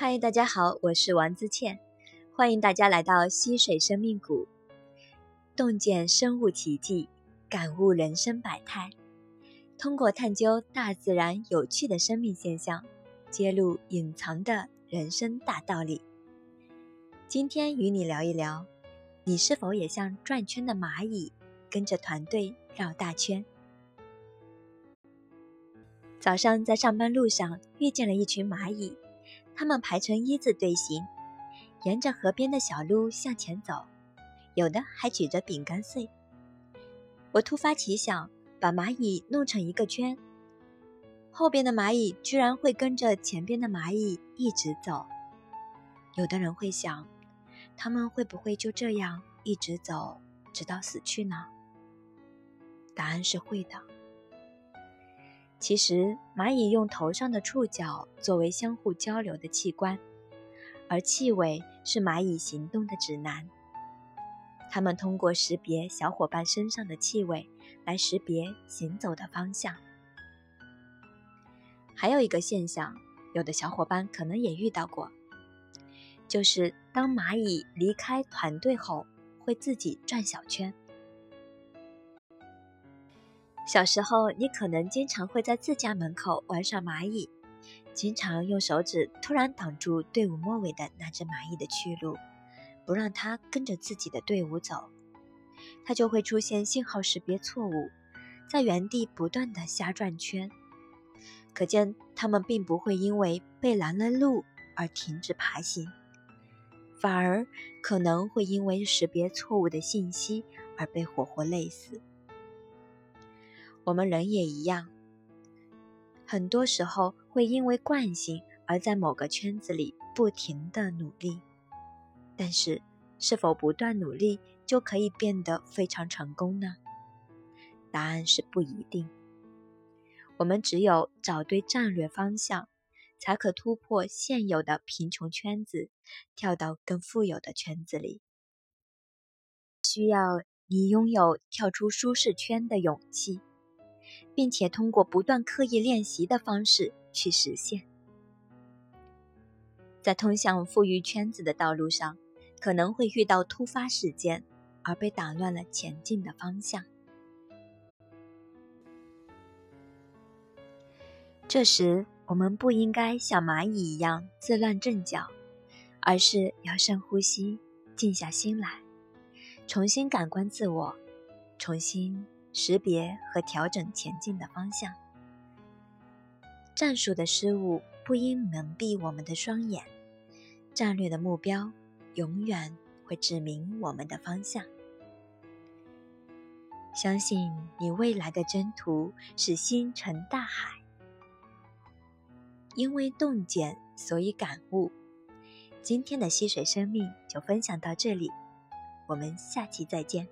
嗨，大家好，我是王自倩，欢迎大家来到溪水生命谷，洞见生物奇迹，感悟人生百态，通过探究大自然有趣的生命现象，揭露隐藏的人生大道理。今天与你聊一聊，你是否也像转圈的蚂蚁，跟着团队绕大圈？早上在上班路上遇见了一群蚂蚁。他们排成一字队形，沿着河边的小路向前走，有的还举着饼干碎。我突发奇想，把蚂蚁弄成一个圈，后边的蚂蚁居然会跟着前边的蚂蚁一直走。有的人会想，他们会不会就这样一直走，直到死去呢？答案是会的。其实，蚂蚁用头上的触角作为相互交流的器官，而气味是蚂蚁行动的指南。它们通过识别小伙伴身上的气味来识别行走的方向。还有一个现象，有的小伙伴可能也遇到过，就是当蚂蚁离开团队后，会自己转小圈。小时候，你可能经常会在自家门口玩耍蚂蚁，经常用手指突然挡住队伍末尾的那只蚂蚁的去路，不让它跟着自己的队伍走，它就会出现信号识别错误，在原地不断的瞎转圈。可见，它们并不会因为被拦了路而停止爬行，反而可能会因为识别错误的信息而被活活累死。我们人也一样，很多时候会因为惯性而在某个圈子里不停的努力，但是是否不断努力就可以变得非常成功呢？答案是不一定。我们只有找对战略方向，才可突破现有的贫穷圈子，跳到更富有的圈子里。需要你拥有跳出舒适圈的勇气。并且通过不断刻意练习的方式去实现，在通向富裕圈子的道路上，可能会遇到突发事件，而被打乱了前进的方向。这时，我们不应该像蚂蚁一样自乱阵脚，而是要深呼吸，静下心来，重新感官自我，重新。识别和调整前进的方向，战术的失误不应蒙蔽我们的双眼，战略的目标永远会指明我们的方向。相信你未来的征途是星辰大海，因为洞见，所以感悟。今天的溪水生命就分享到这里，我们下期再见。